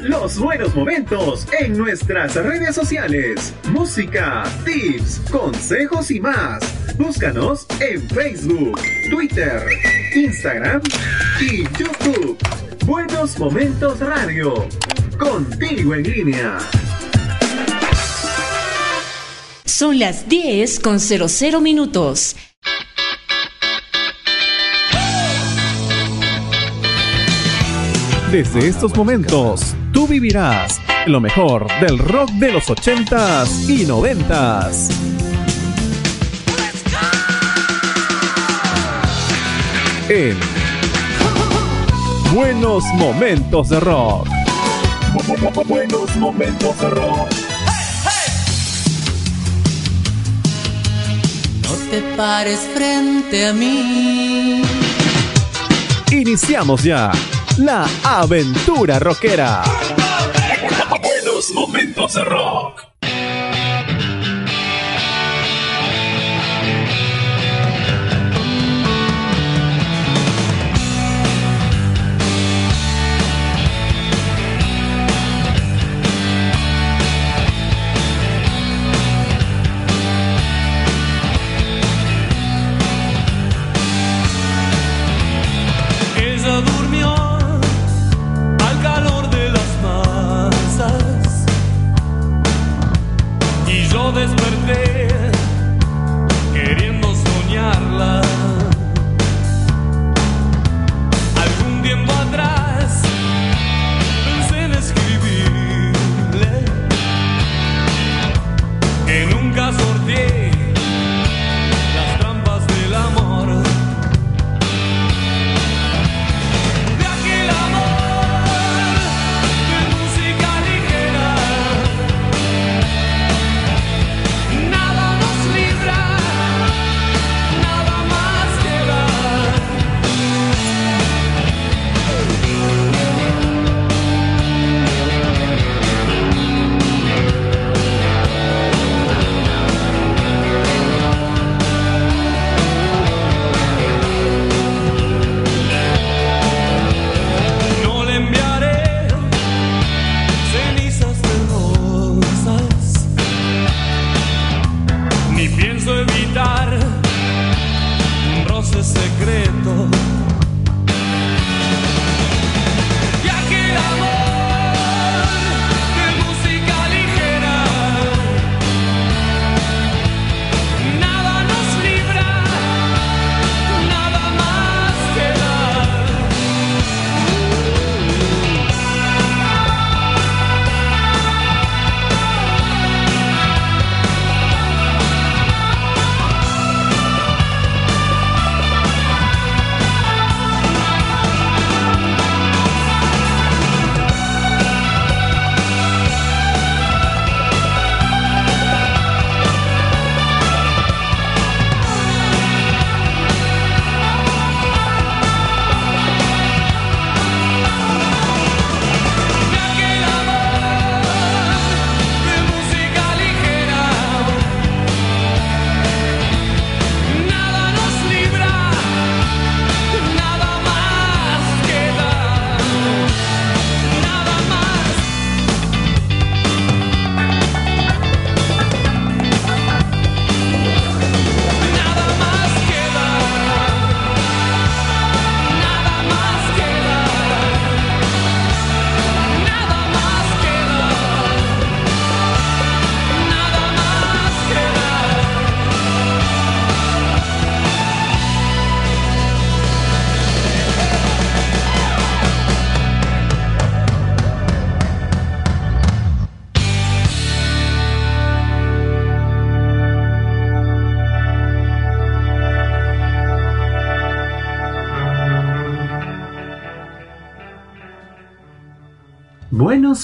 Los buenos momentos en nuestras redes sociales. Música, tips, consejos y más. Búscanos en Facebook, Twitter, Instagram y YouTube. Buenos Momentos Radio. Contigo en línea. Son las 10 con 00 minutos. Desde estos momentos, tú vivirás lo mejor del rock de los 80s y 90s. En Buenos Momentos de Rock. Buenos Momentos de Rock. No te pares frente a mí. Iniciamos ya la aventura rockera. Buenos momentos de rock.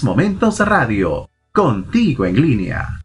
Momentos Radio, contigo en línea.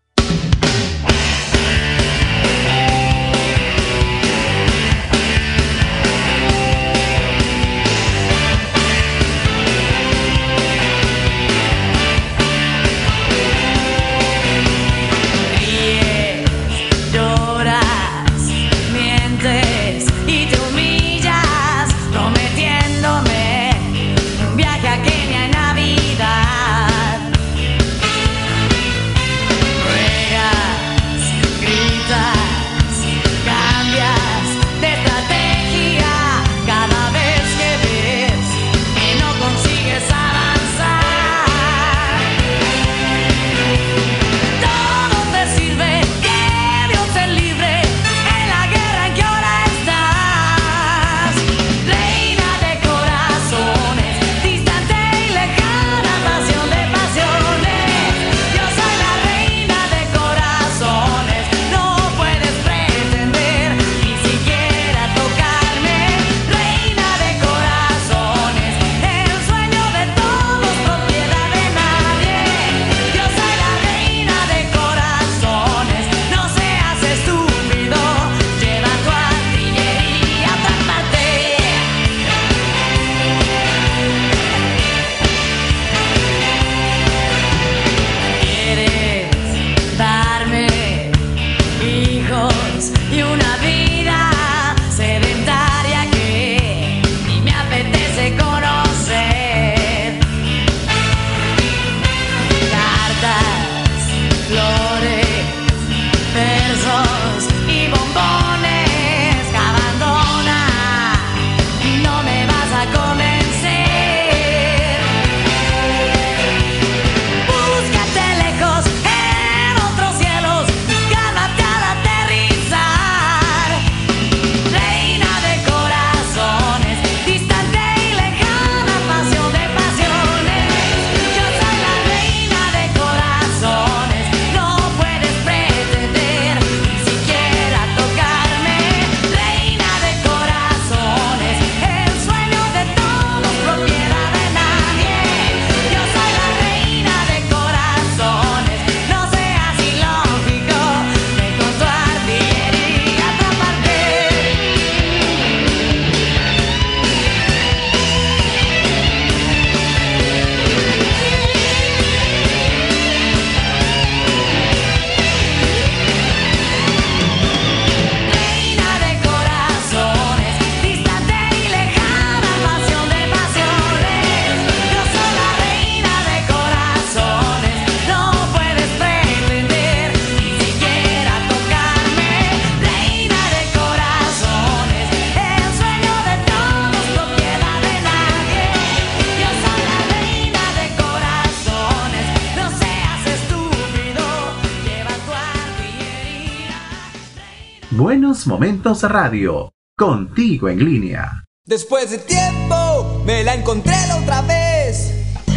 Momentos Radio, contigo en línea. Después de tiempo me la encontré la otra vez.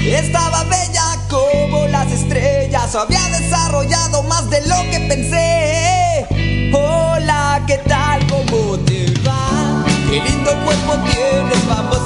Estaba bella como las estrellas, había desarrollado más de lo que pensé. Hola, ¿qué tal? ¿Cómo te va? Qué lindo cuerpo tienes, vamos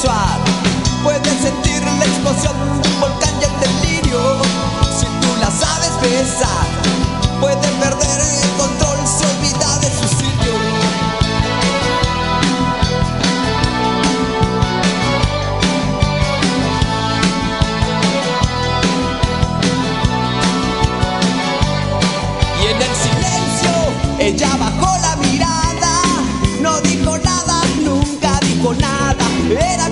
sensual. Puedes sentir la explosión del volcán y el delirio. Si tú la sabes besar, puedes perder el control, se olvida de su sitio. Y en el silencio, ella bajó la mirada, no dijo nada, nunca dijo nada. Era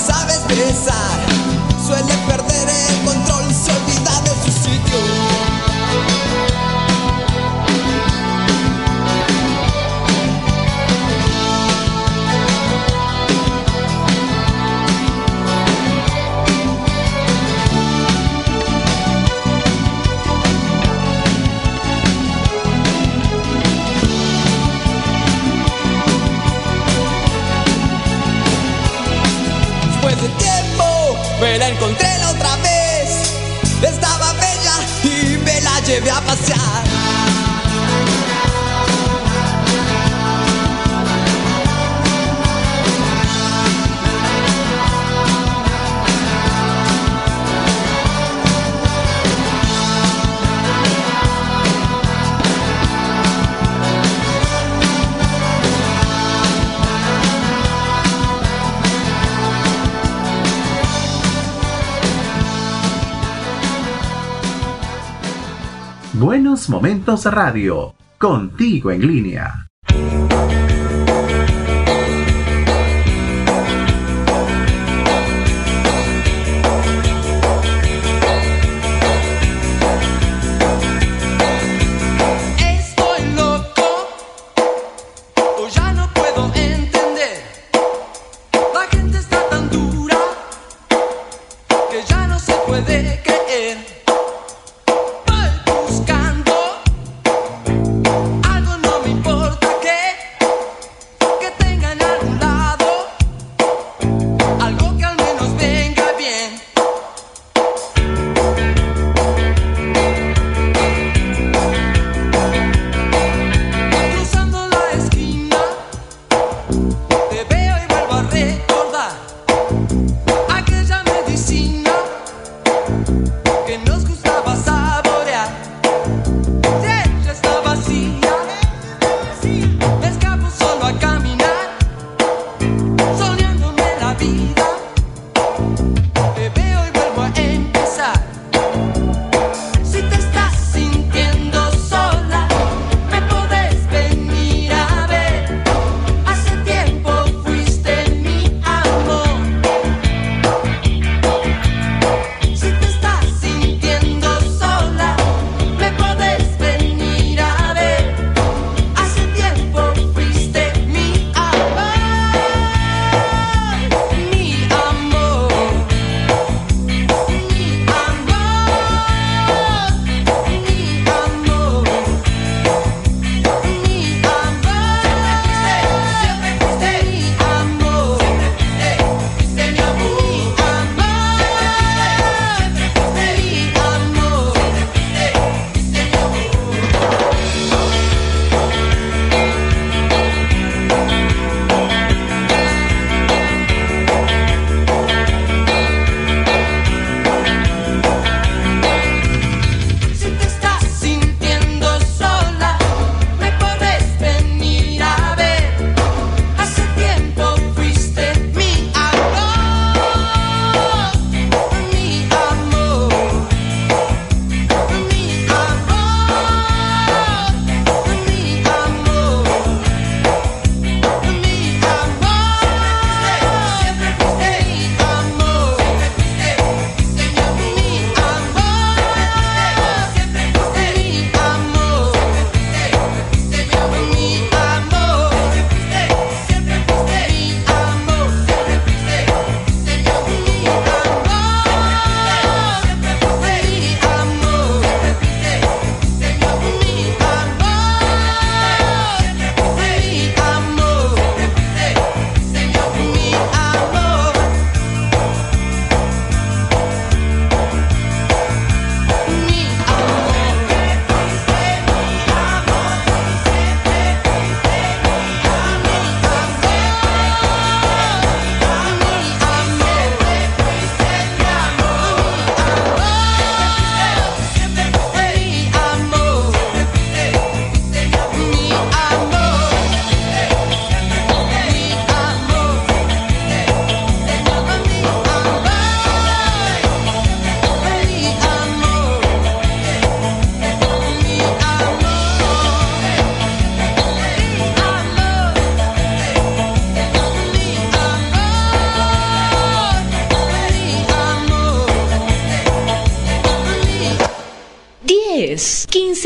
sabes besar. Momentos Radio, contigo en línea.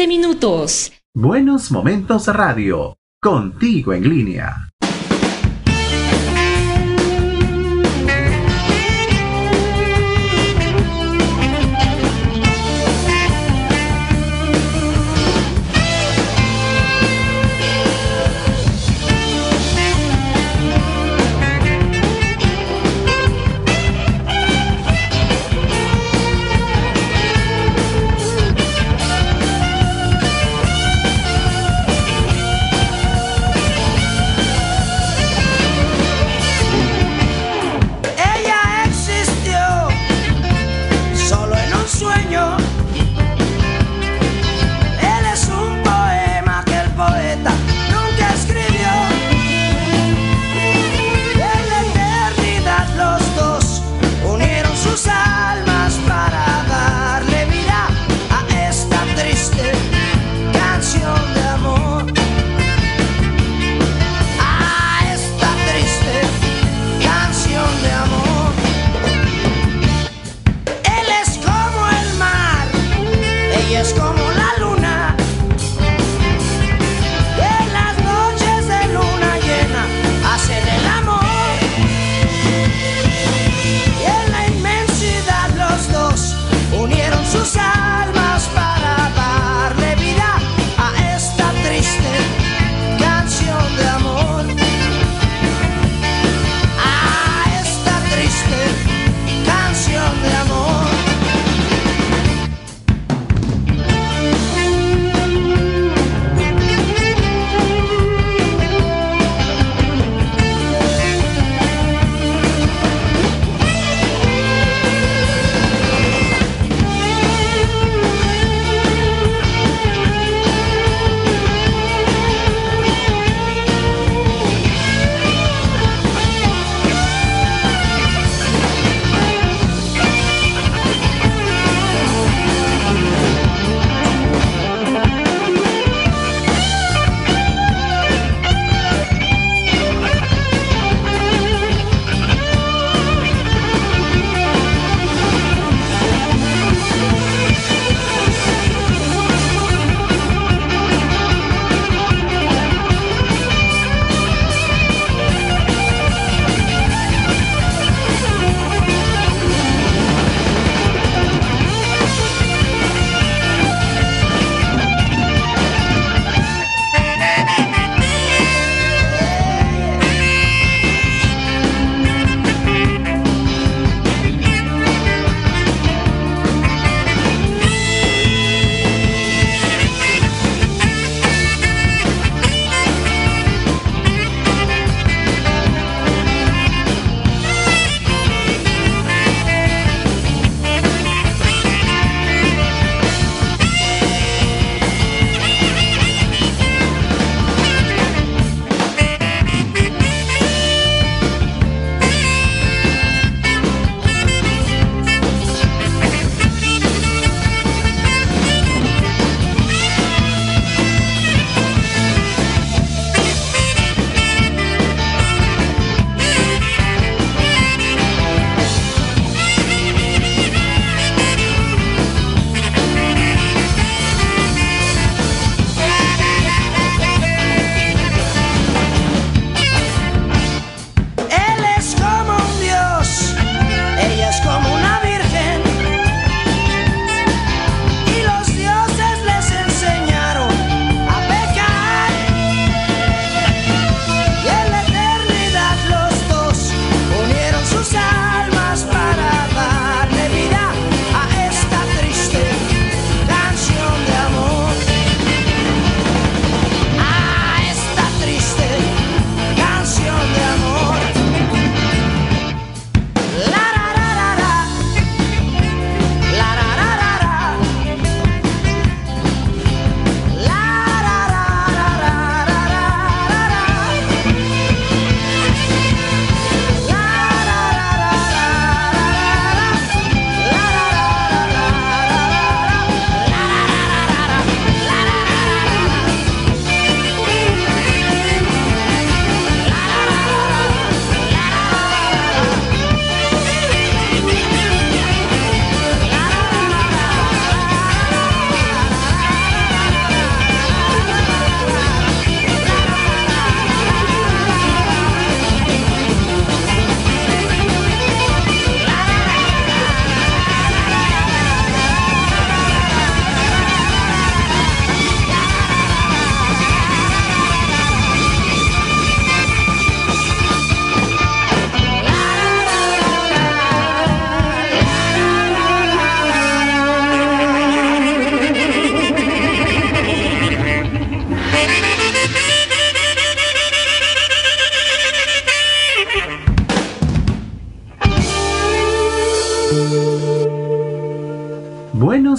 15 minutos. Buenos Momentos Radio, contigo en línea.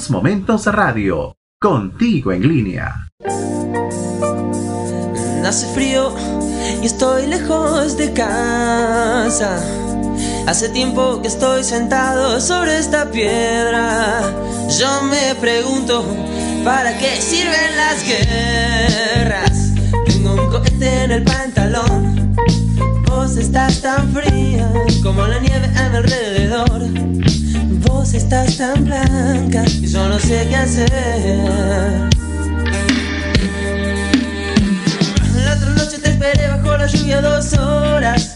Momentos Radio, contigo en línea. Hace frío y estoy lejos de casa. Hace tiempo que estoy sentado sobre esta piedra. Yo me pregunto, ¿para qué sirven las guerras? Tengo un cohete en el pantalón. Vos estás tan fría como la nieve a mi alrededor estás tan blanca y yo no sé qué hacer. La otra noche te esperé bajo la lluvia dos horas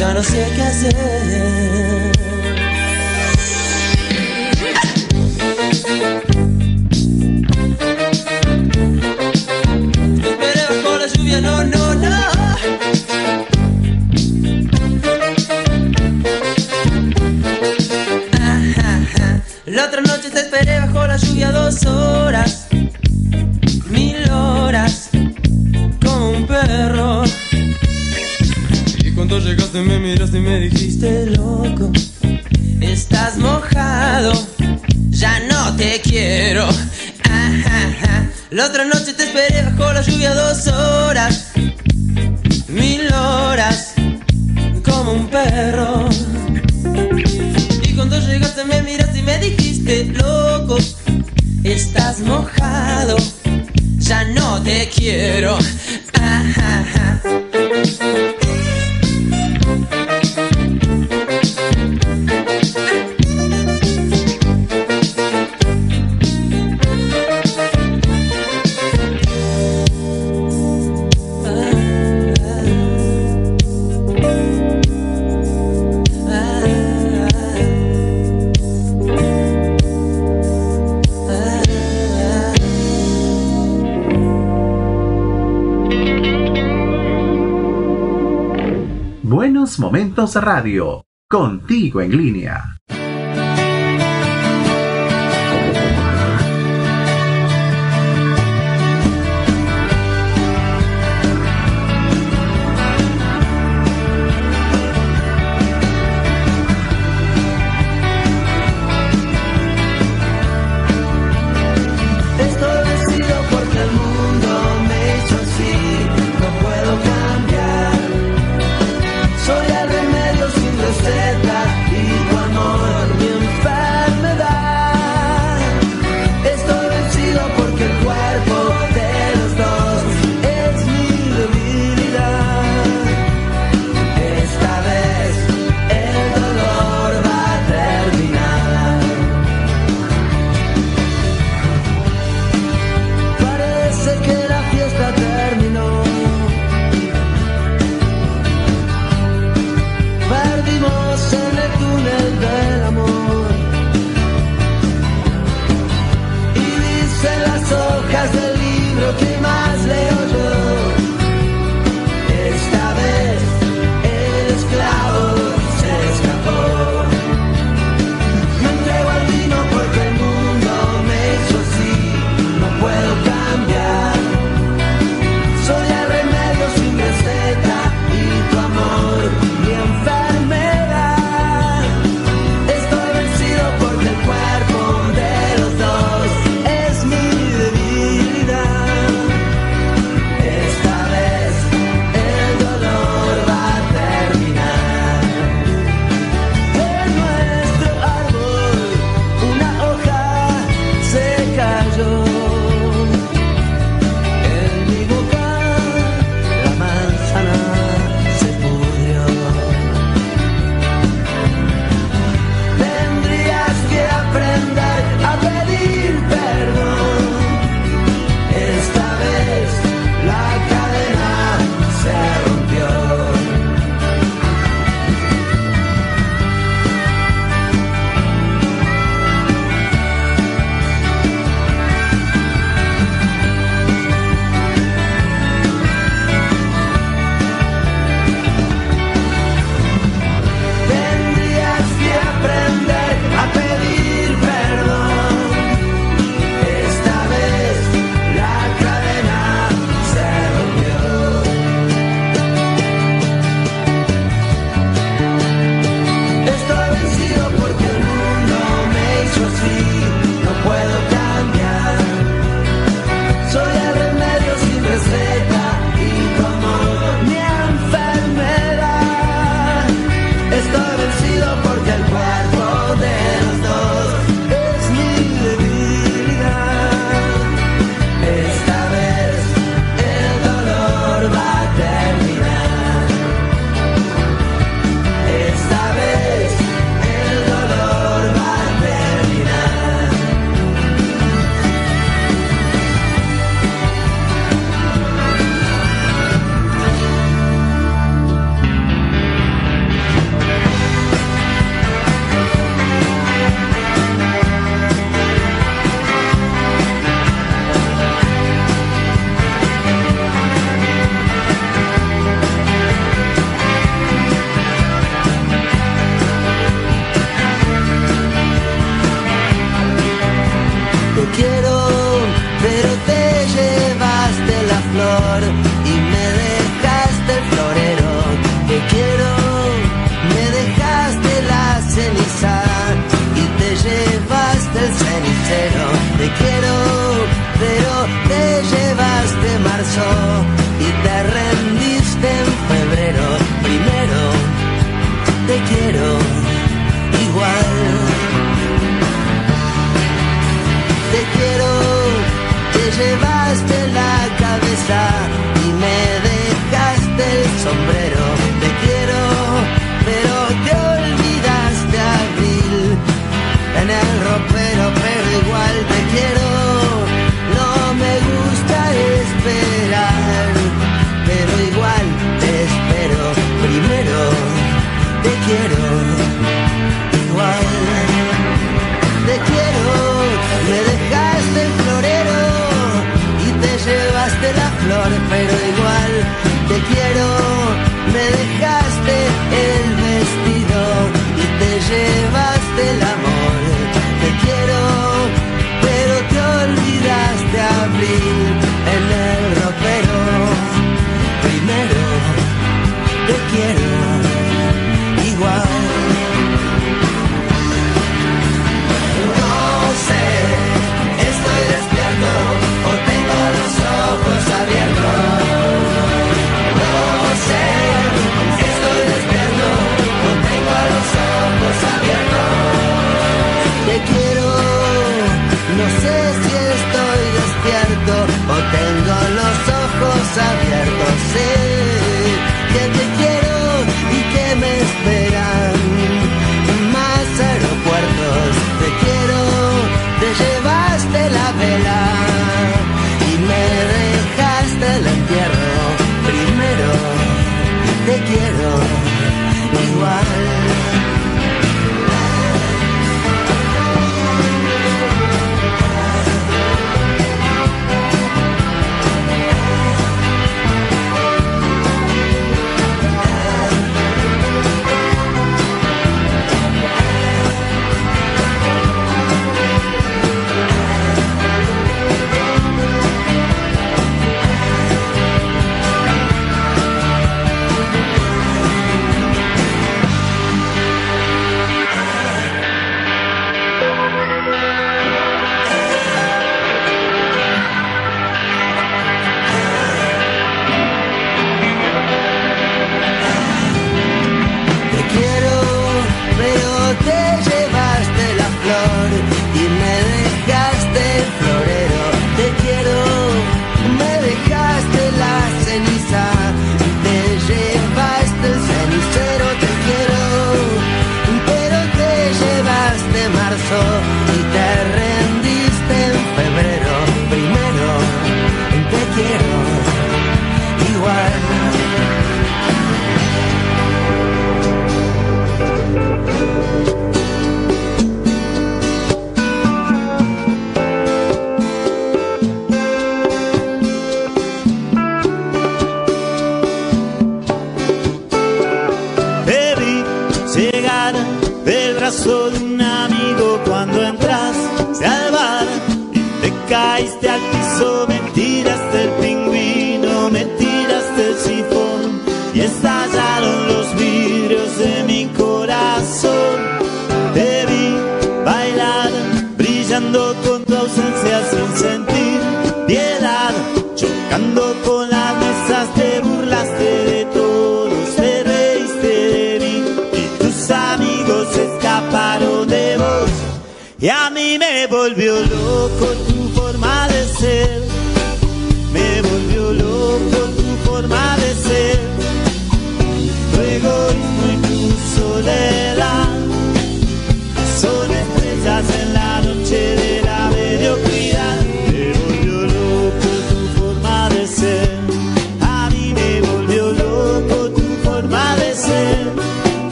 ya no sé qué hacer. Radio, contigo en línea.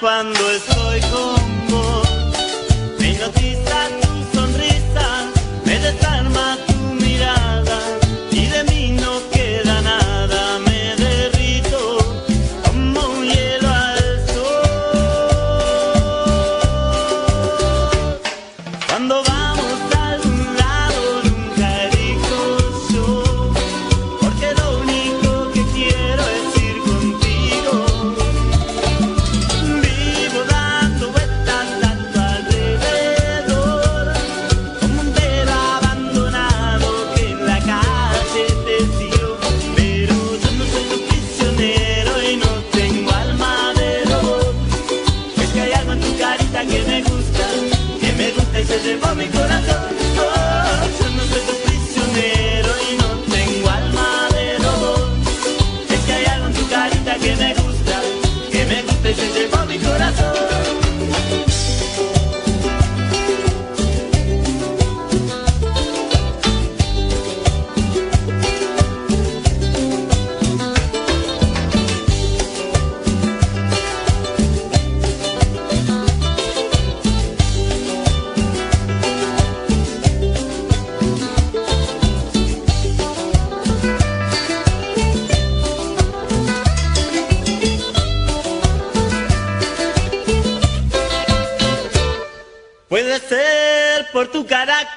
Cuando estoy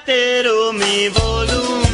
tu carácter o mi voluntad.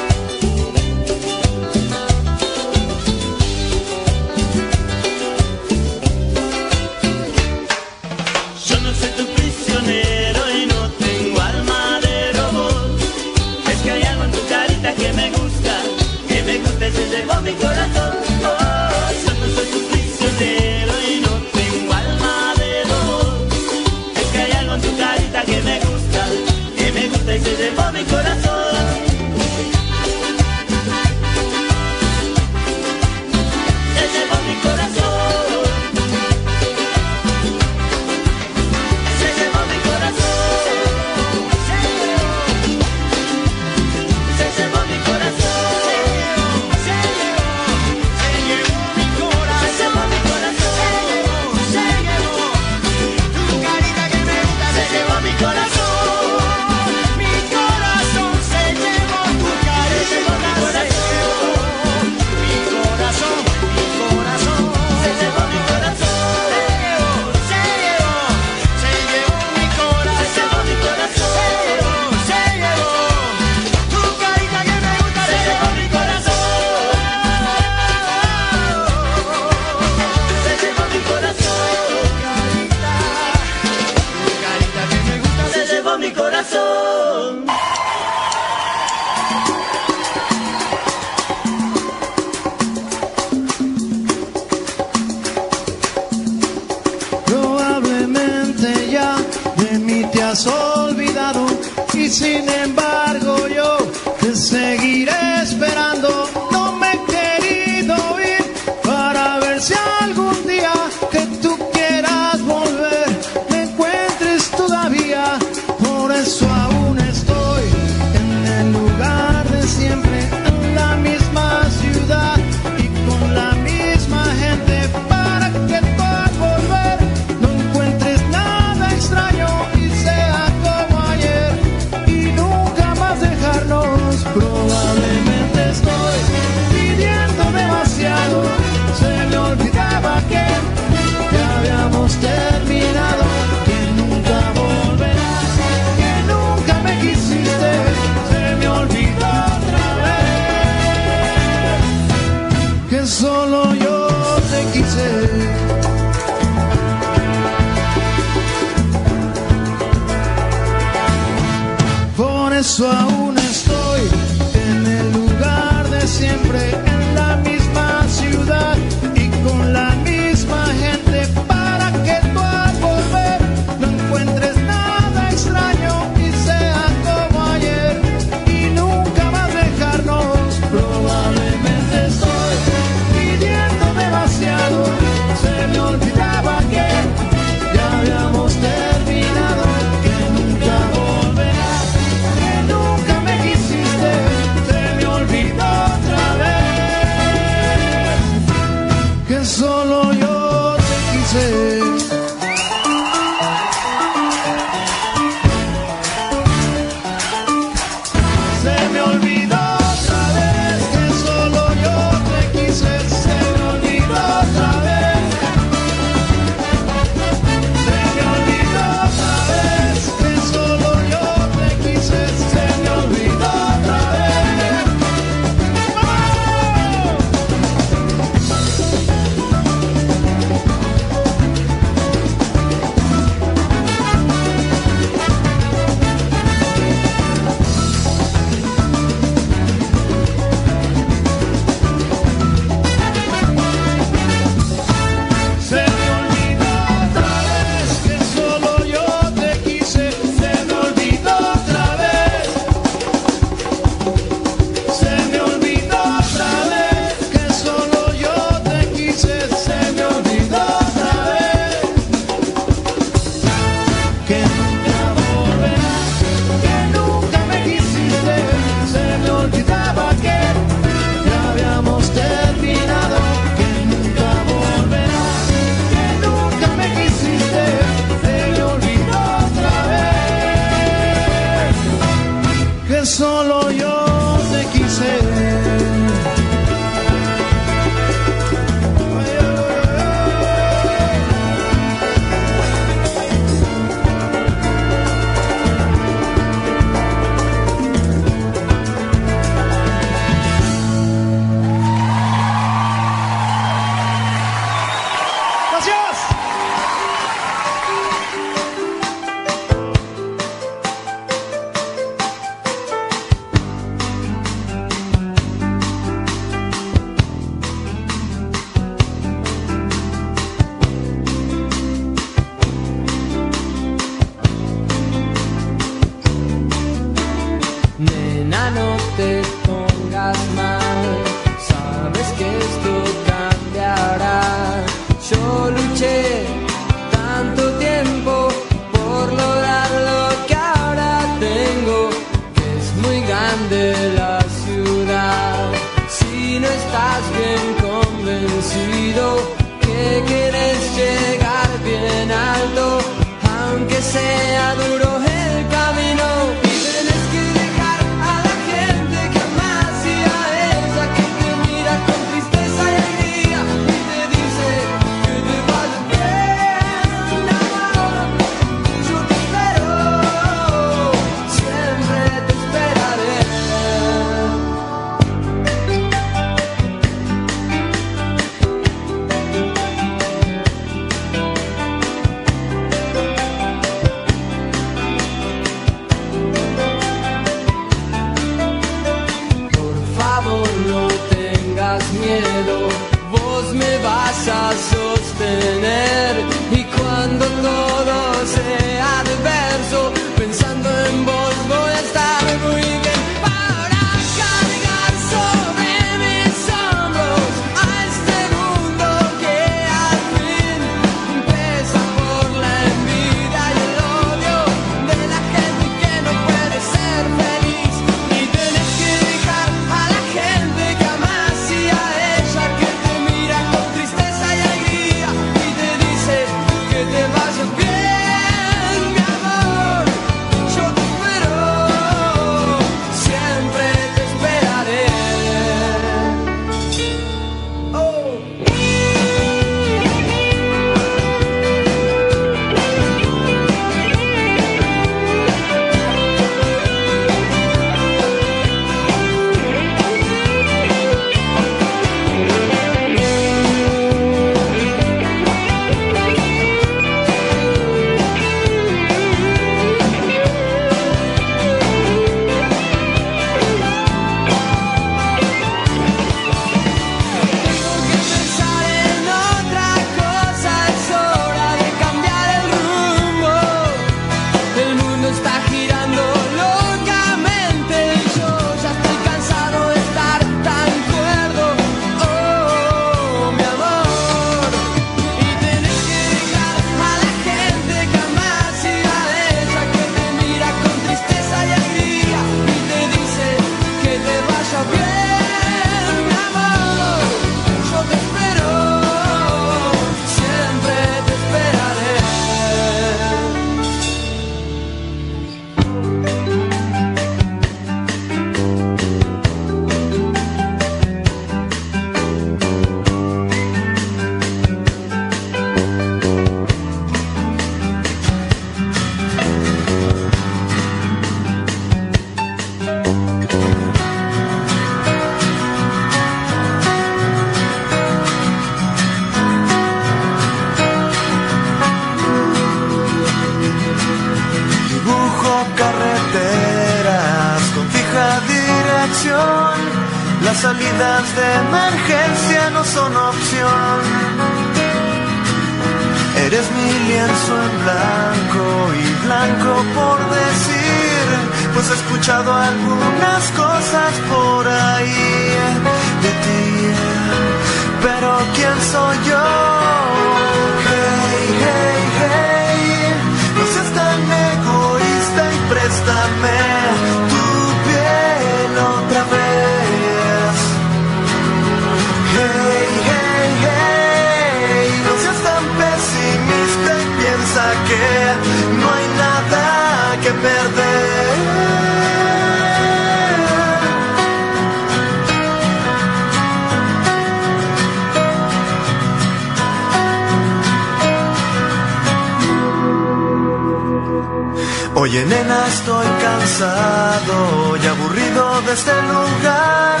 Oye nena, estoy cansado y aburrido de este lugar.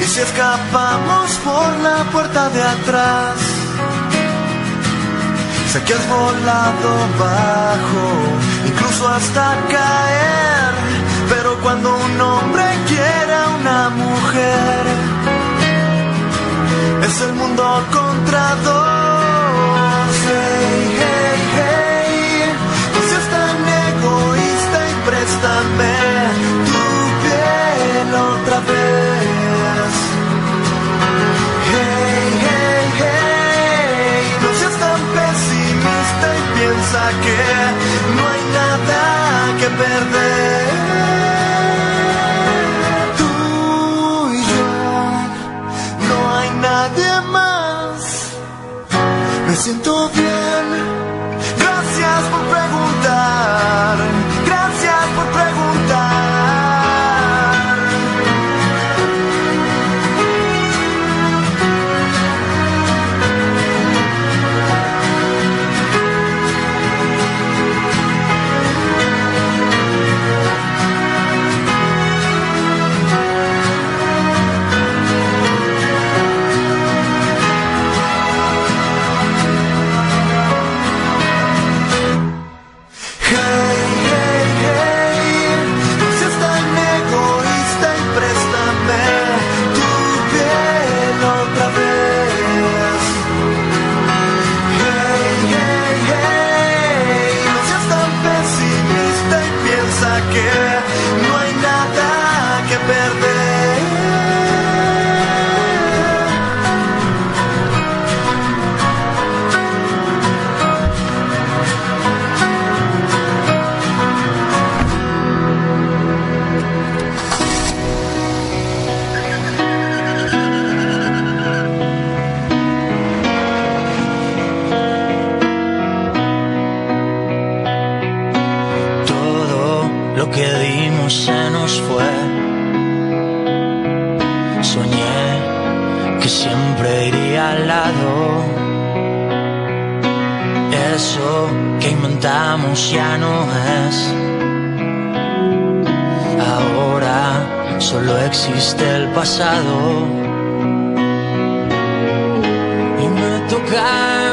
Y si escapamos por la puerta de atrás, sé que has volado bajo, incluso hasta caer. Pero cuando un hombre quiere a una mujer, es el mundo contra dos. Hey, no seas tan pesimista y piensa que no hay nada que perder. Tú y yo, no hay nadie más. Me siento bien. Gracias por preguntar. Gracias por preguntar. estamos ya no es. Ahora solo existe el pasado. Y me toca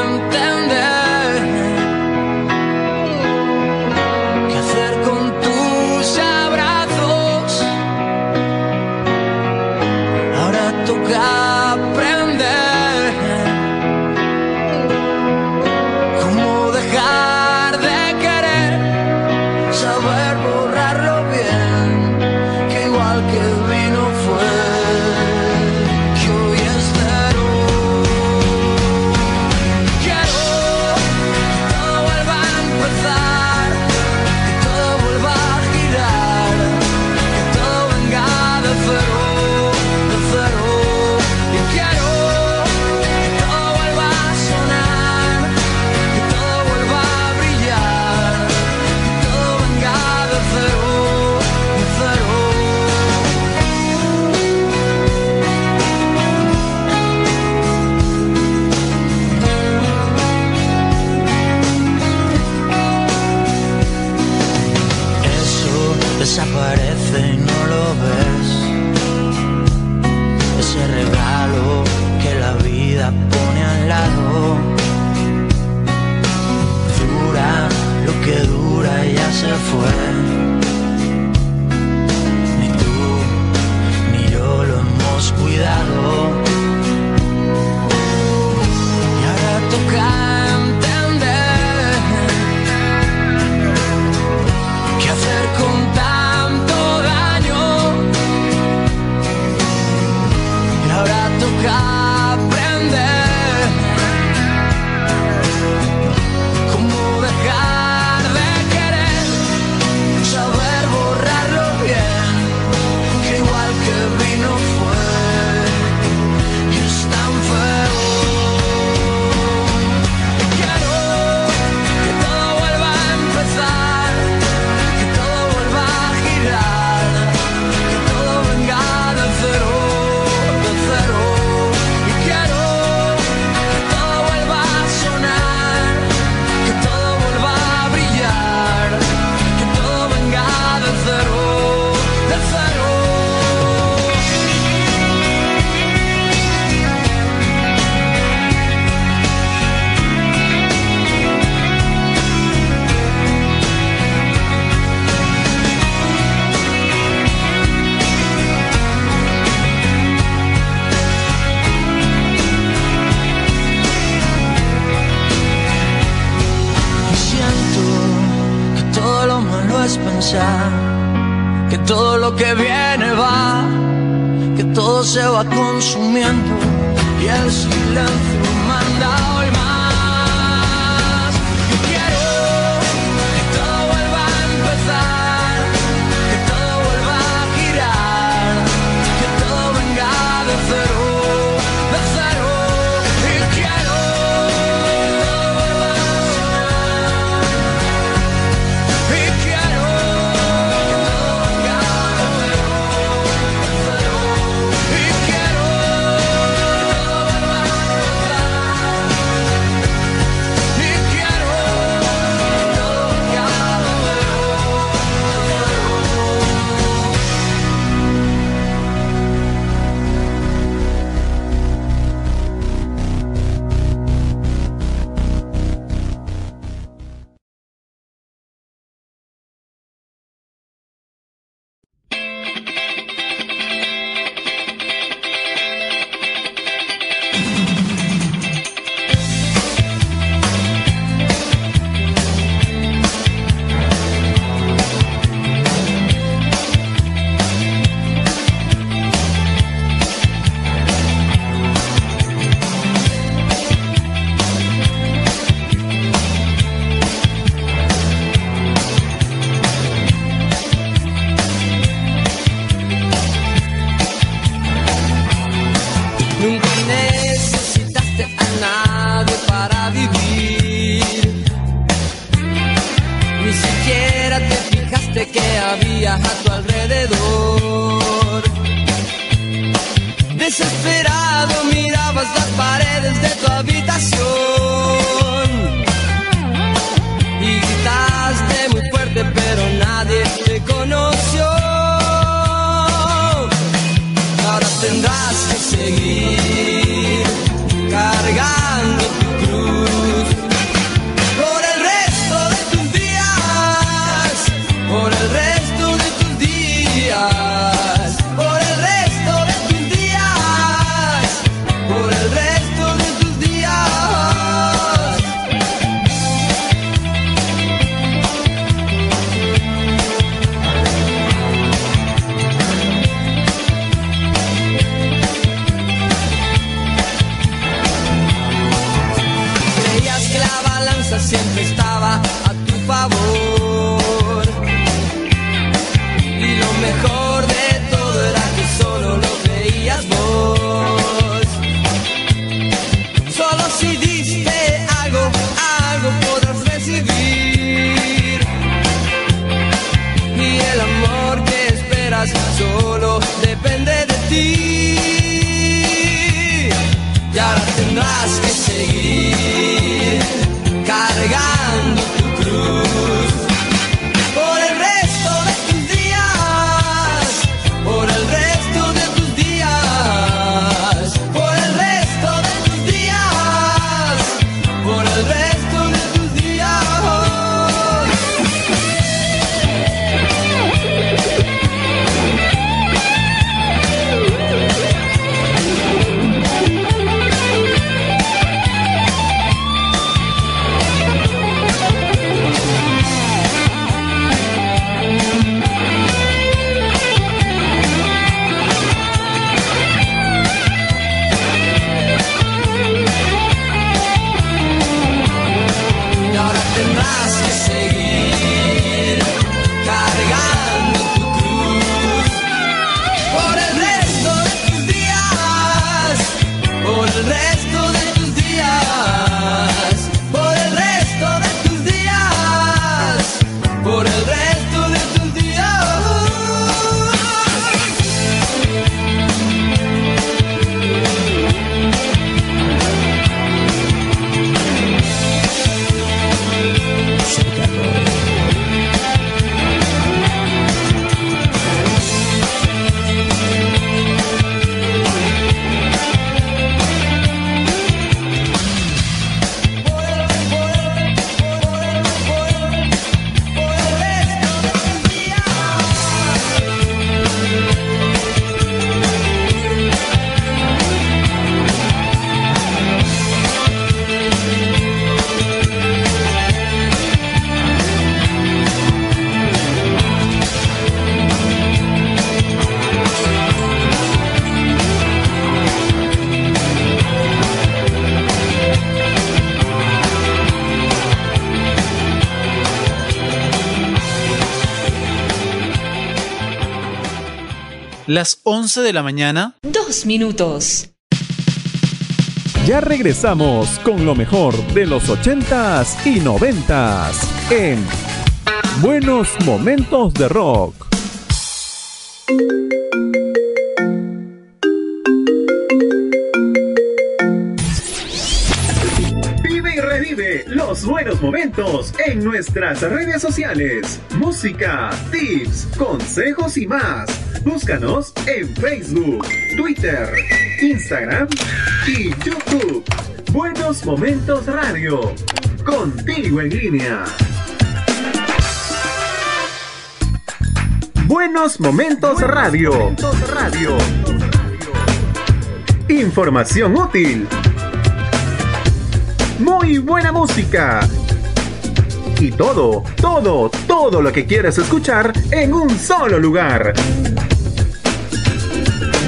a tu alrededor. Desesperado mirabas las paredes de 11 de la mañana. Dos minutos. Ya regresamos con lo mejor de los 80s y 90s en Buenos Momentos de Rock. Los buenos momentos en nuestras redes sociales. Música, tips, consejos y más. Búscanos en Facebook, Twitter, Instagram y YouTube. Buenos Momentos Radio. Contigo en línea. Buenos Momentos Radio. Radio. Información útil. Muy buena música. Y todo, todo, todo lo que quieres escuchar en un solo lugar.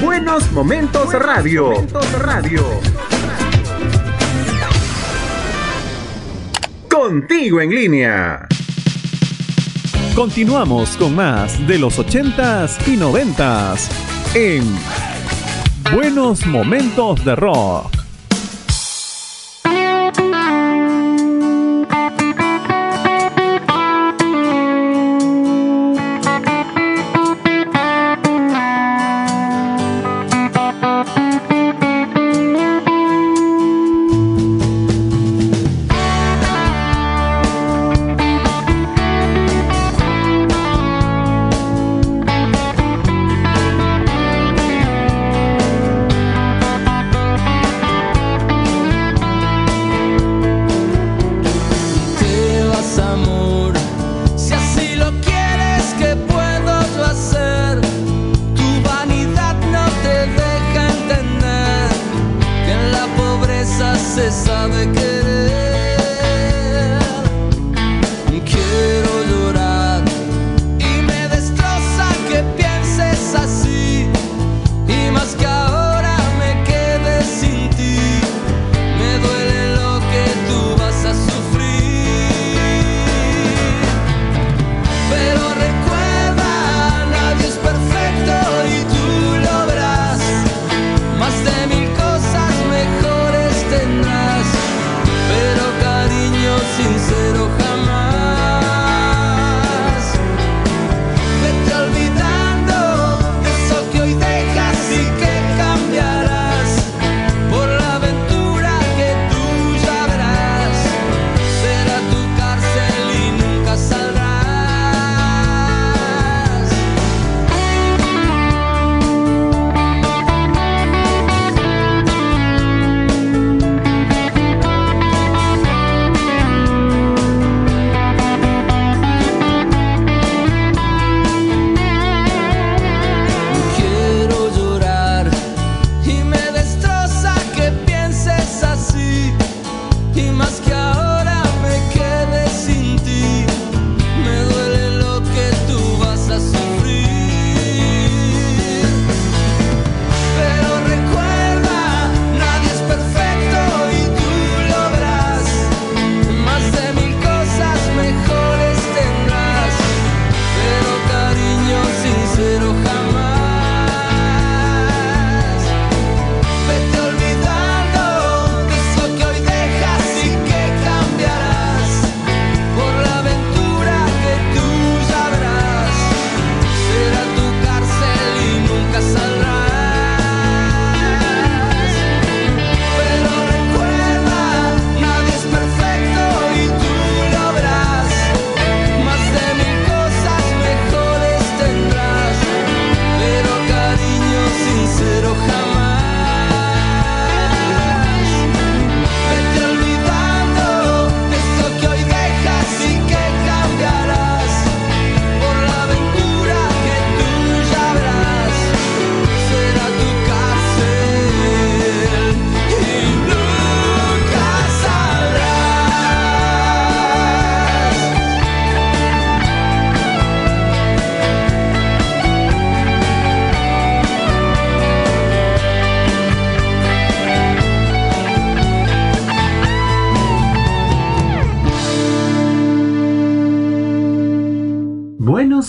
Buenos Momentos Radio. Radio. Contigo en línea. Continuamos con más de los 80s y 90s en Buenos Momentos de Rock.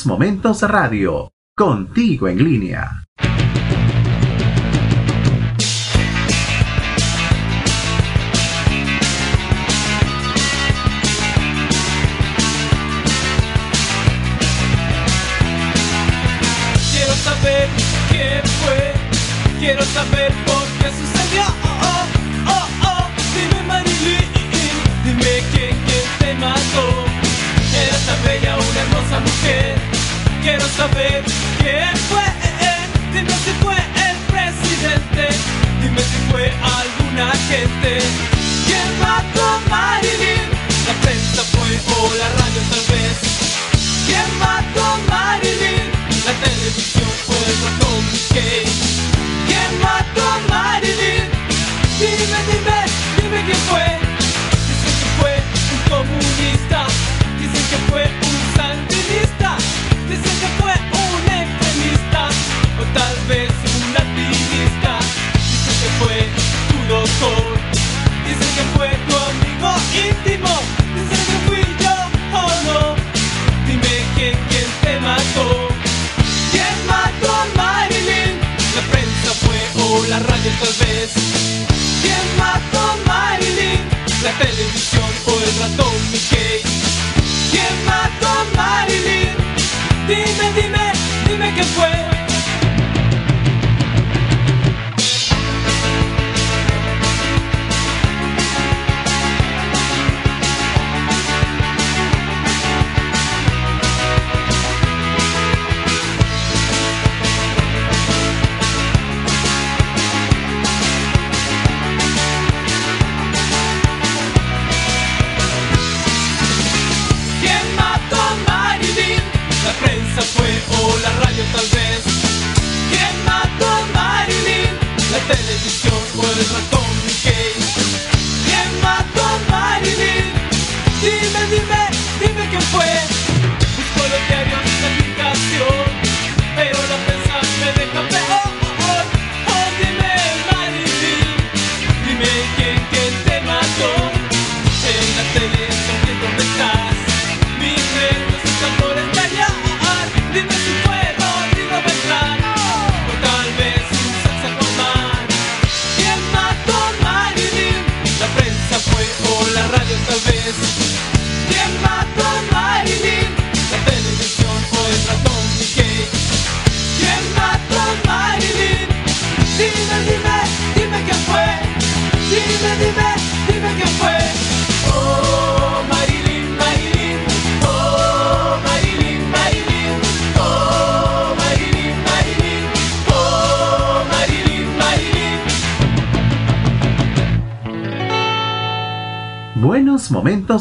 Momentos Radio, contigo en línea. Quiero saber quién fue, quiero saber por qué sucedió. quién fue él. Dime si fue el presidente, dime si fue alguna gente. ¿Quién mató Marilyn? La prensa fue o la radio tal vez. ¿Quién mató a Marilyn? La televisión fue el ratón Mickey. ¿Quién mató a Marilyn? Dime, dime, dime quién fue. cuántas veces ¿Quién mató a Marilyn? La televisión o el ratón Mickey ¿Quién mató a Marilyn? Dime, dime, dime qué fue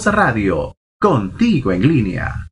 Radio, contigo en línea.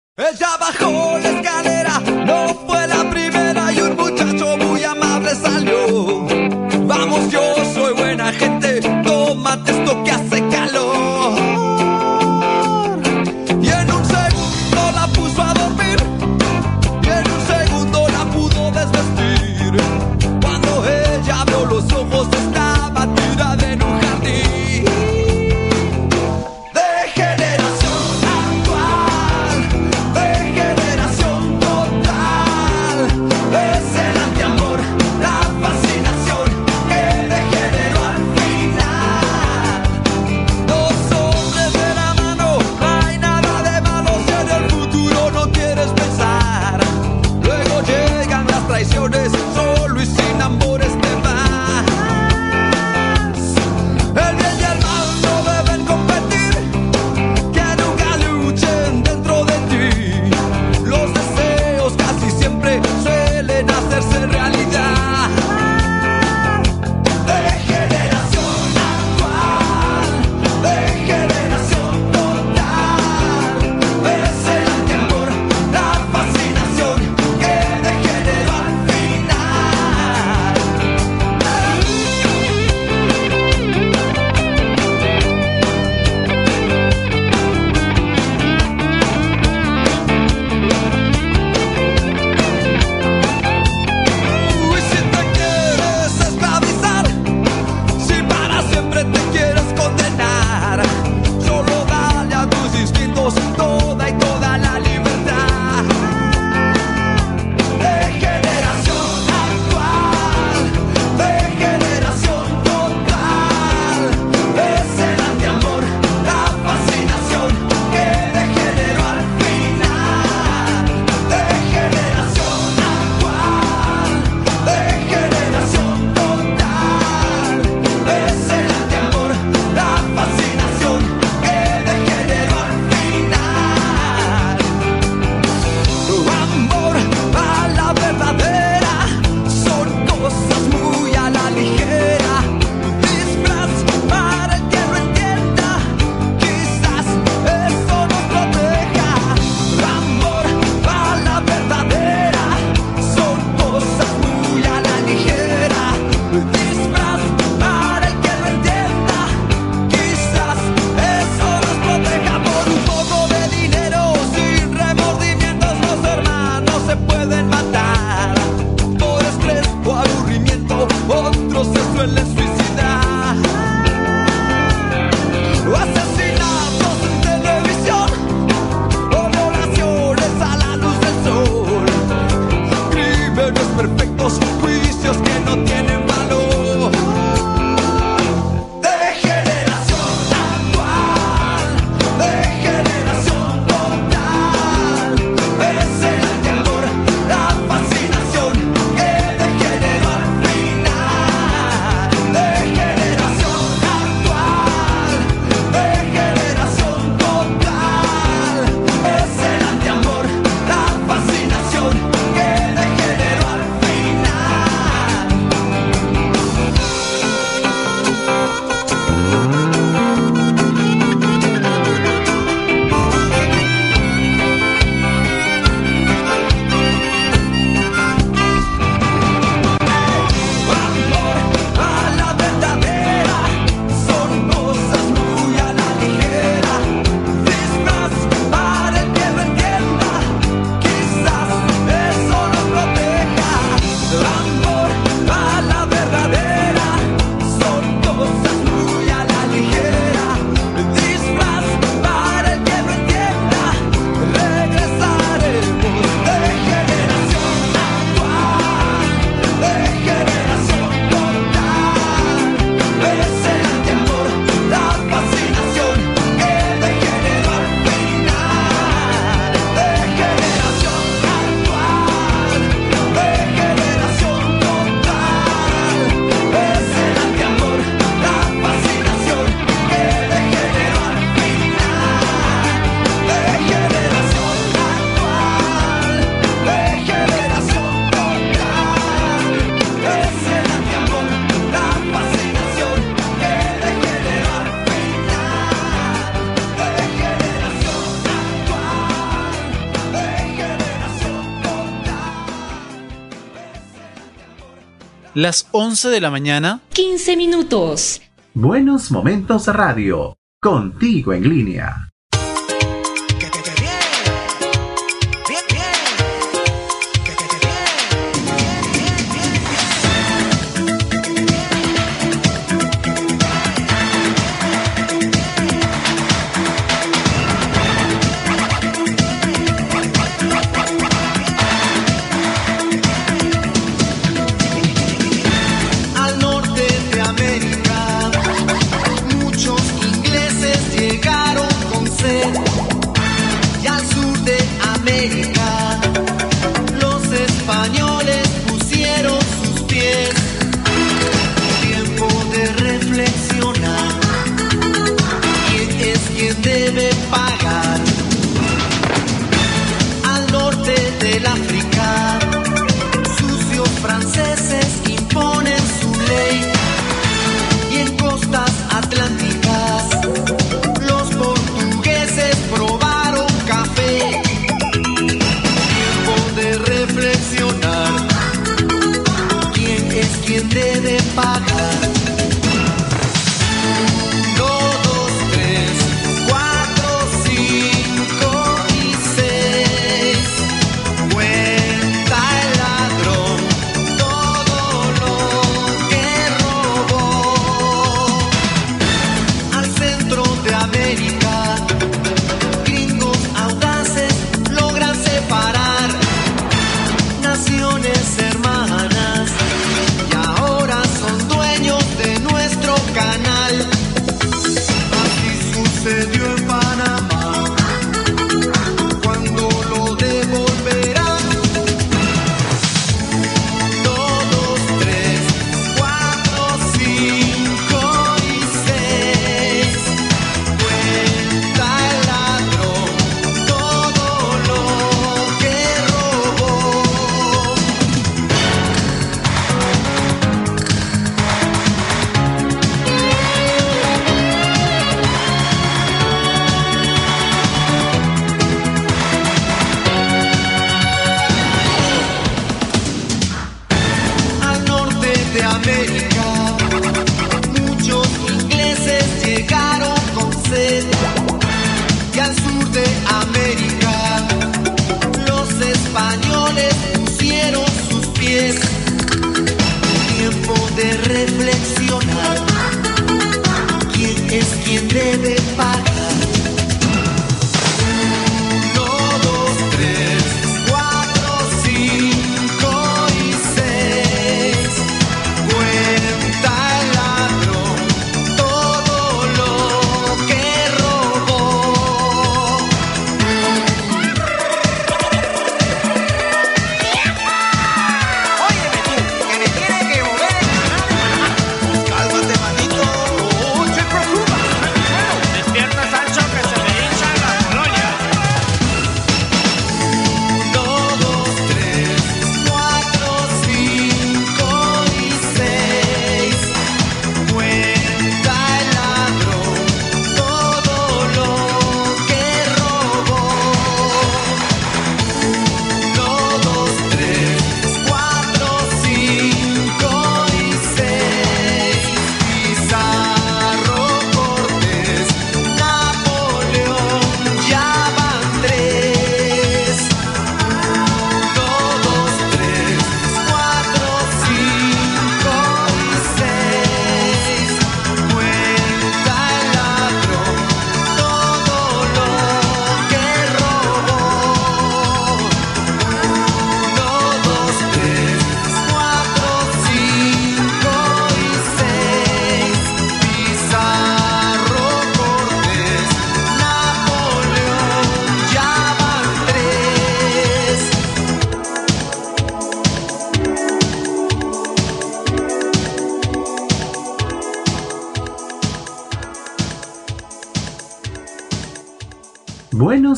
let's las 11 de la mañana. 15 minutos. Buenos Momentos Radio, contigo en línea.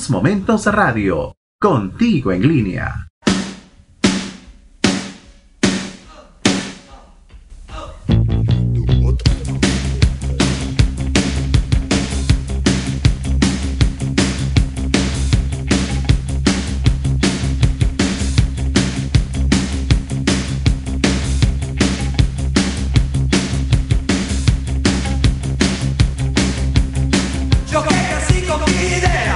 Momentos Radio, contigo en línea. Yo que así convide.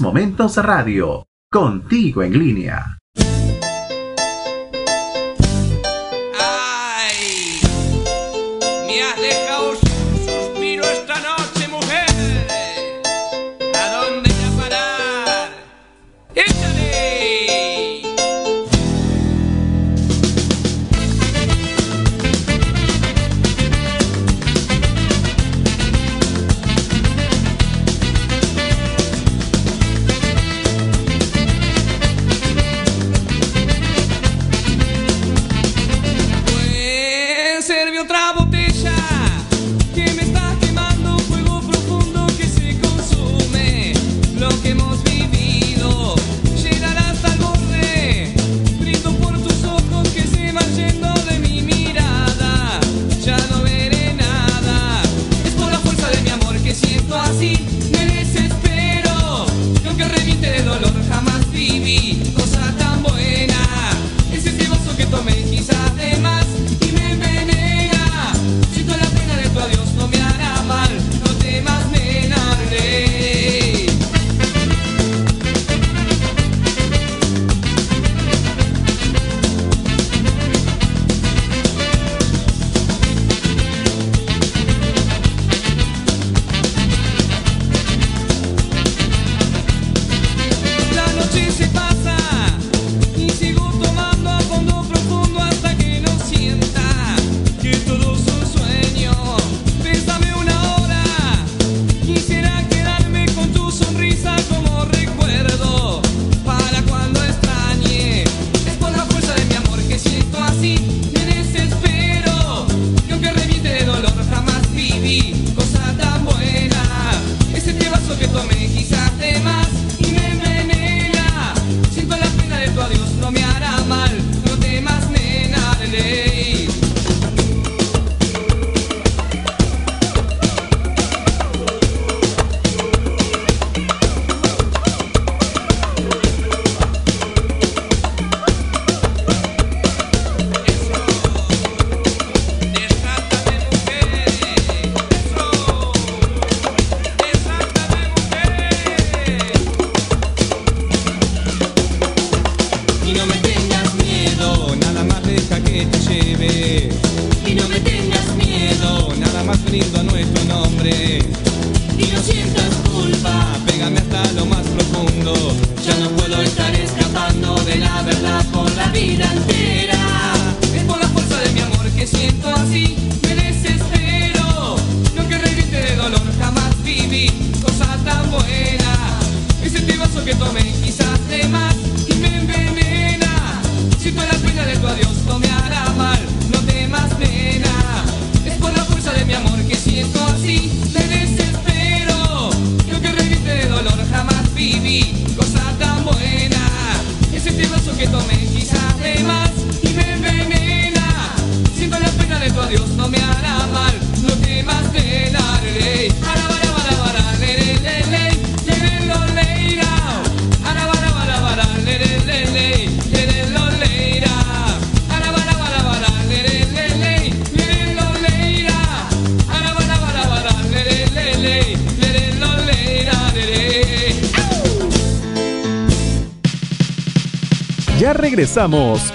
Momentos Radio, contigo en línea.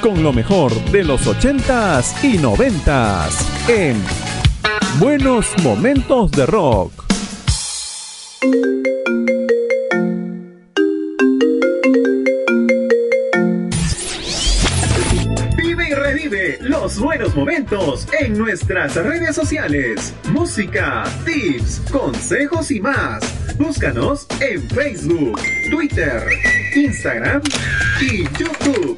con lo mejor de los 80s y 90s en Buenos Momentos de Rock. Vive y revive los buenos momentos en nuestras redes sociales. Música, tips, consejos y más. Búscanos en Facebook, Twitter, Instagram y YouTube.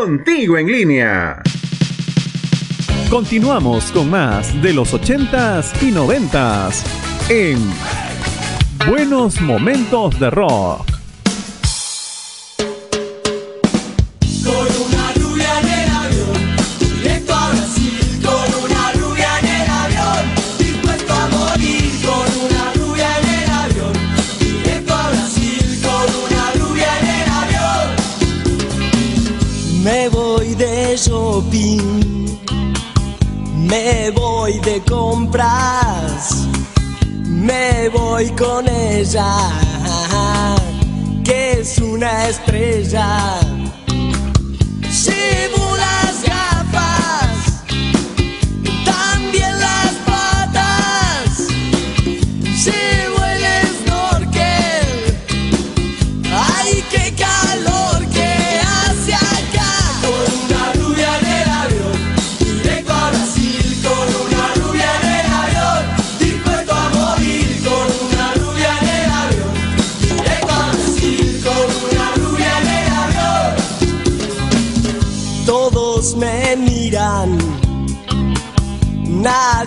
contigo en línea. Continuamos con más de los 80 y 90 en Buenos Momentos de Rock. con ella, que es una estrella.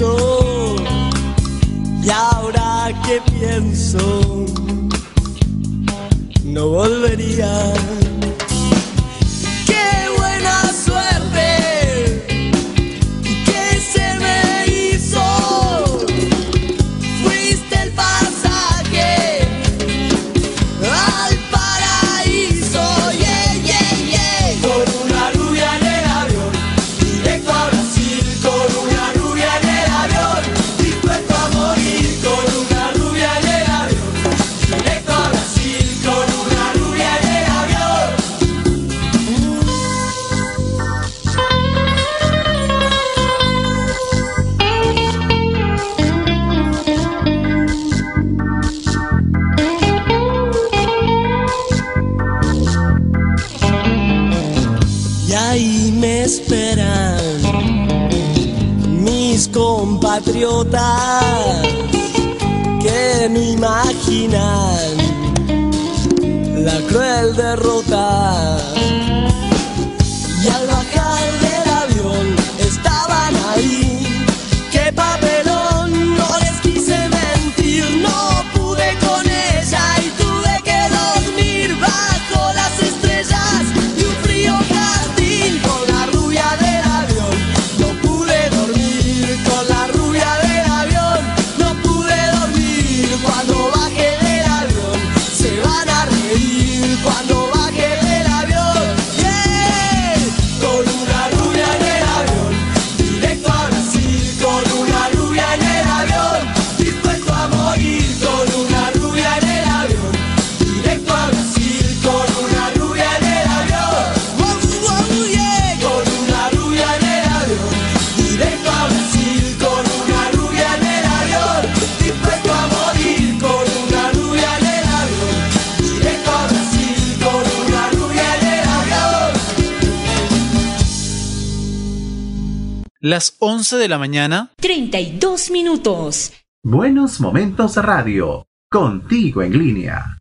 pienso, y ahora que pienso, no volvería aquí me esperan mis compatriotas que no imaginan la cruel derrota. las 11 de la mañana. 32 minutos. Buenos Momentos Radio, contigo en línea.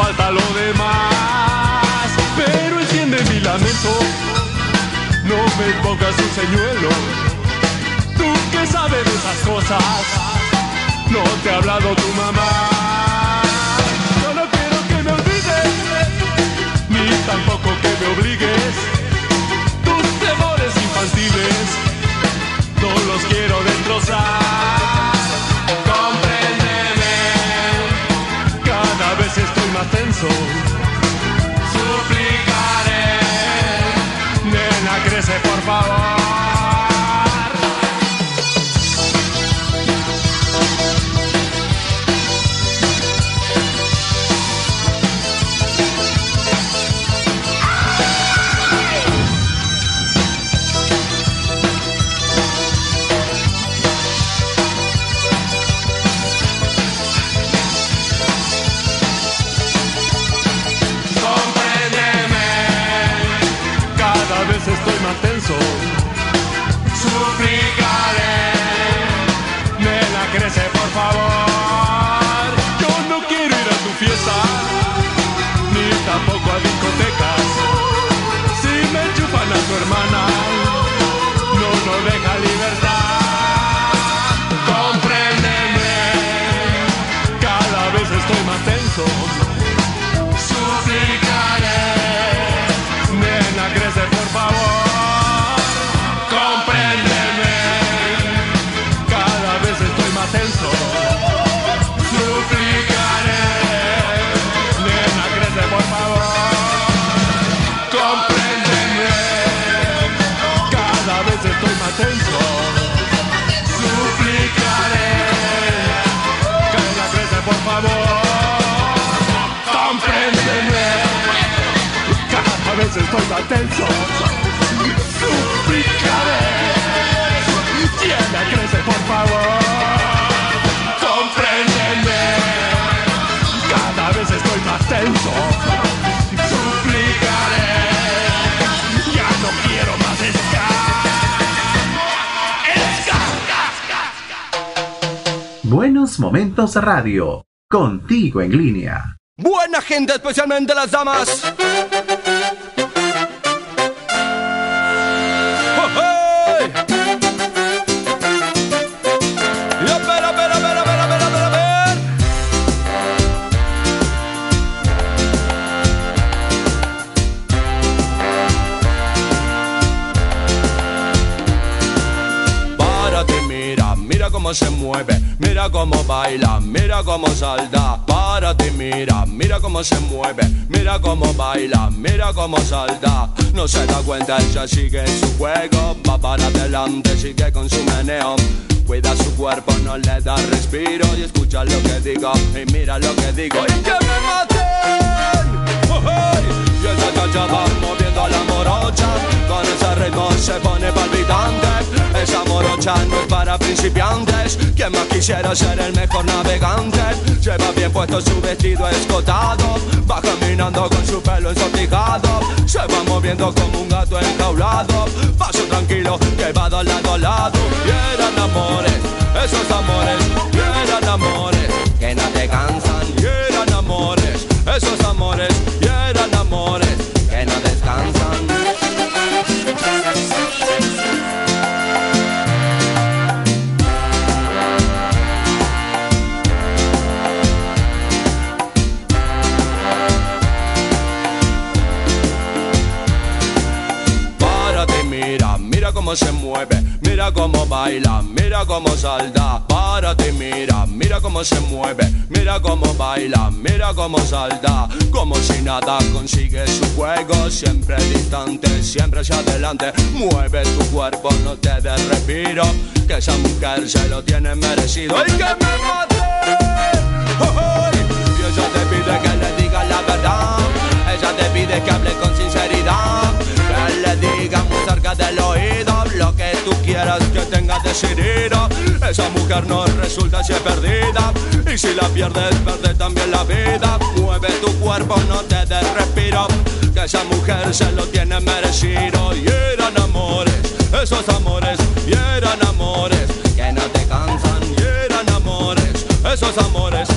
falta lo demás. Pero entiende mi lamento, no me pongas un señuelo. Tú que sabes de esas cosas, no te ha hablado tu mamá. Yo no quiero que me olvides, ni tampoco que me obligues. Tus temores infantiles, no los quiero destrozar. Suplicaré, nena, crece por favor. Si me enchufan a tu hermana, no nos deja libertad. Compréndeme, cada vez estoy más tenso. estoy tan tenso. Suplicaré, tienda crece por favor. Compréndeme, cada vez estoy más tenso. Suplicaré, ya no quiero más escala. Buenos momentos radio, contigo en línea. Buena gente, especialmente las damas. Se mueve, mira cómo baila, mira cómo salta. Párate, mira, mira cómo se mueve, mira cómo baila, mira cómo salta. No se da cuenta, ella sigue su juego, va para adelante, sigue con su meneo. Cuida su cuerpo, no le da respiro y escucha lo que digo y mira lo que digo y que me maten. Oh. Y va moviendo a la morocha Con ese ritmo se pone palpitante. Esa morocha no para principiantes. Quien más quisiera ser el mejor navegante. Lleva bien puesto su vestido escotado. Va caminando con su pelo ensortijado Se va moviendo como un gato enjaulado. Paso tranquilo que va de lado a lado. Y eran amores, esos amores. Y eran amores que no te cansan. Y eran amores, esos amores. Y eran amores cómo se mueve, mira cómo baila, mira cómo salta. Párate mira, mira cómo se mueve, mira cómo baila, mira cómo salta. Como si nada consigue su juego, siempre distante, siempre hacia adelante. Mueve tu cuerpo, no te des respiro, que esa mujer se lo tiene merecido. ¡Ay, que me mate! ¡Oh, oh! Y ella te pide que le digas la verdad, ella te pide que hable con Esa mujer no resulta si es perdida, y si la pierdes, pierde también la vida. Mueve tu cuerpo, no te des respiro, que esa mujer se lo tiene merecido. Y eran amores, esos amores, y eran amores. Que no te cansan, y eran amores, esos amores,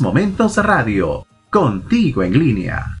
Momentos Radio, contigo en línea.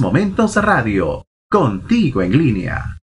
Momentos Radio, contigo en línea.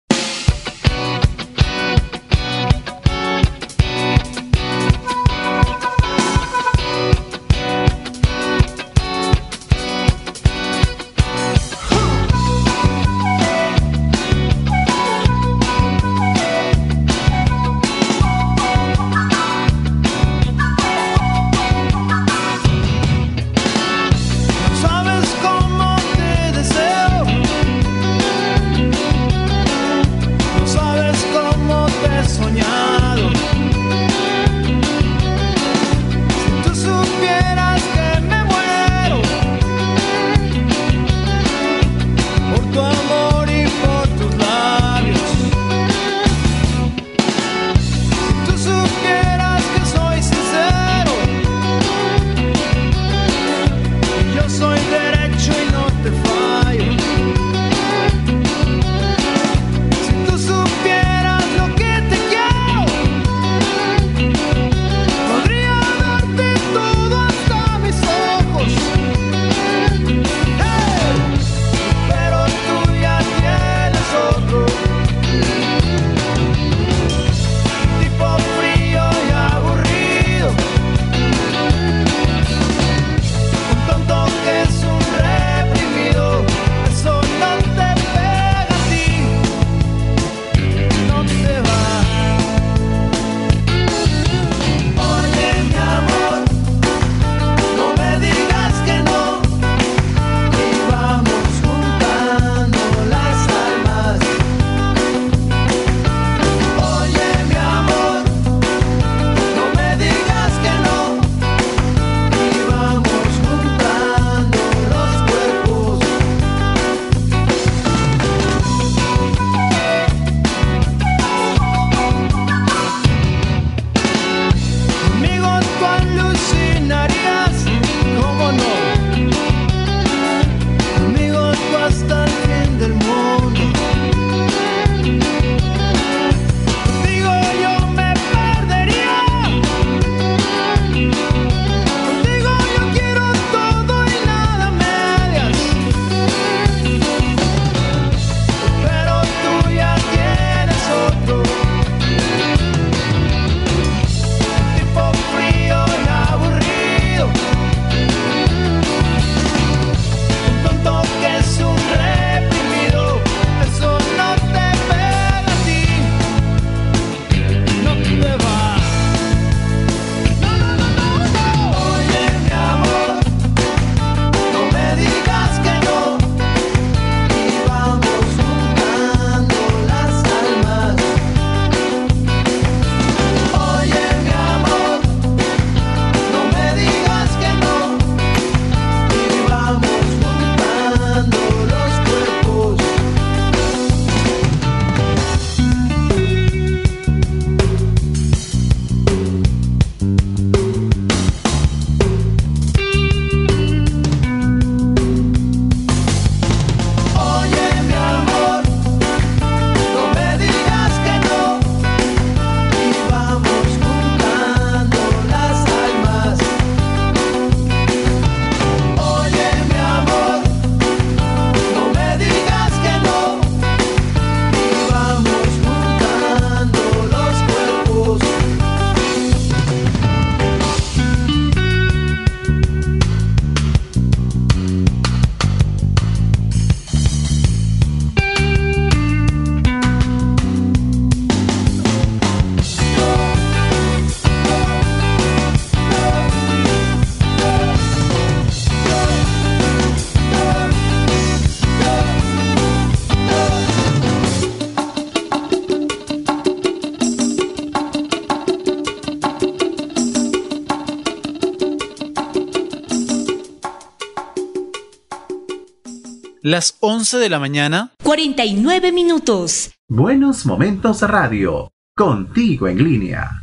11 de la mañana. 49 minutos. Buenos Momentos Radio, contigo en línea.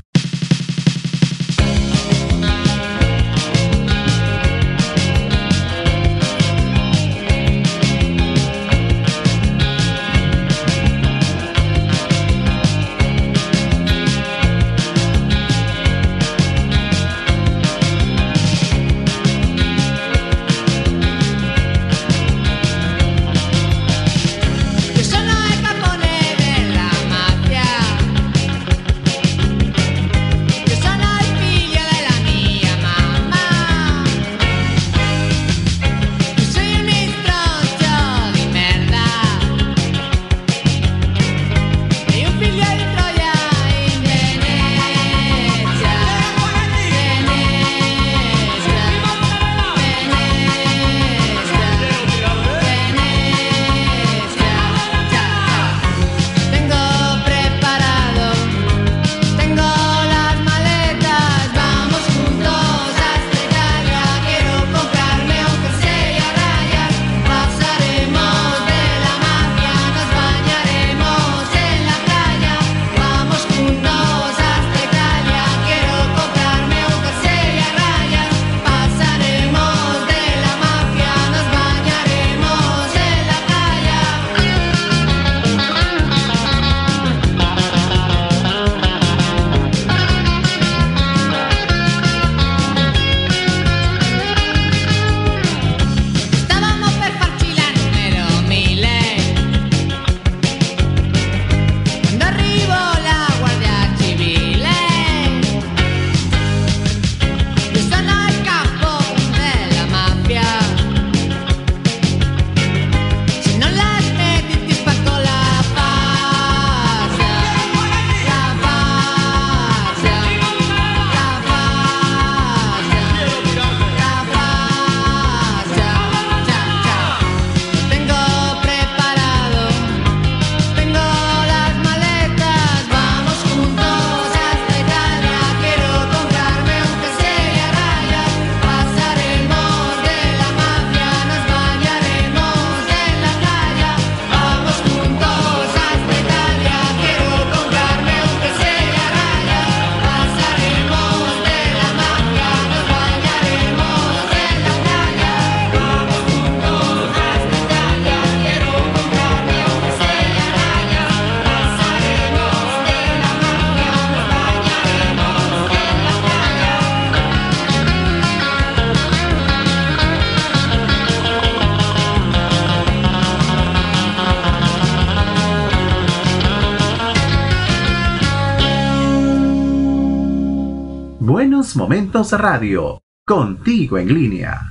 Momentos Radio, contigo en línea.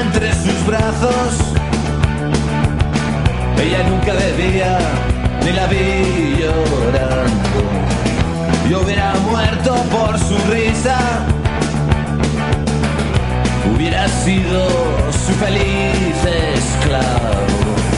entre sus brazos. Ella nunca bebía, ni la vi llorando. Yo hubiera muerto por su risa, hubiera sido su feliz esclavo.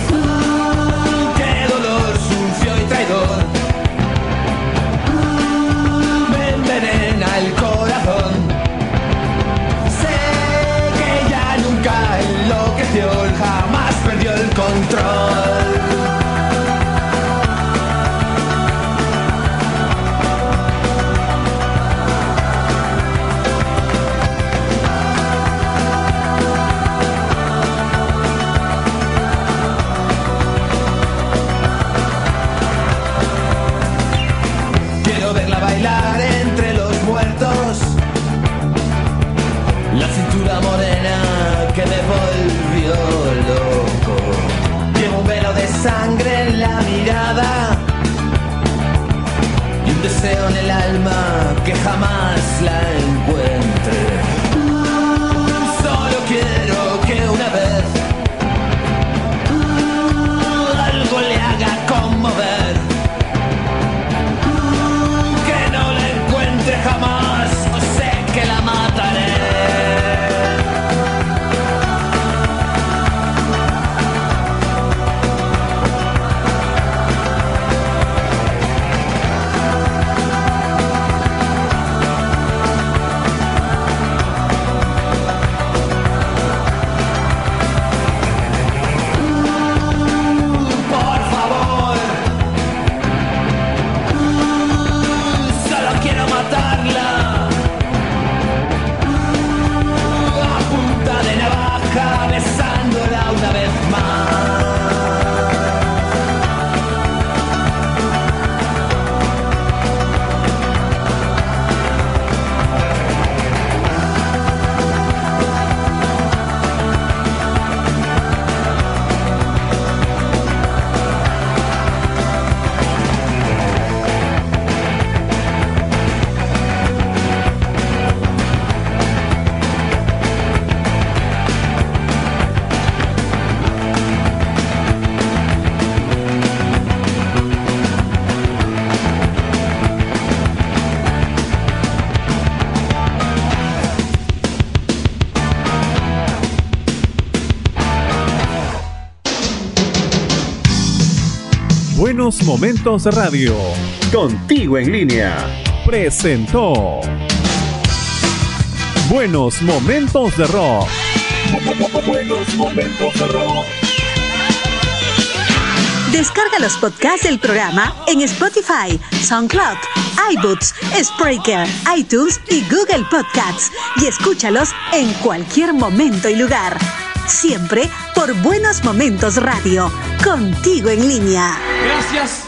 El alma que jamás la encuentre. Buenos Momentos Radio. Contigo en línea. Presentó. Buenos Momentos de Rock. Buenos momentos de rock. Descarga los podcasts del programa en Spotify, SoundCloud, iBooks, Spreaker, iTunes y Google Podcasts y escúchalos en cualquier momento y lugar. Siempre por Buenos Momentos Radio, contigo en línea. Gracias totales.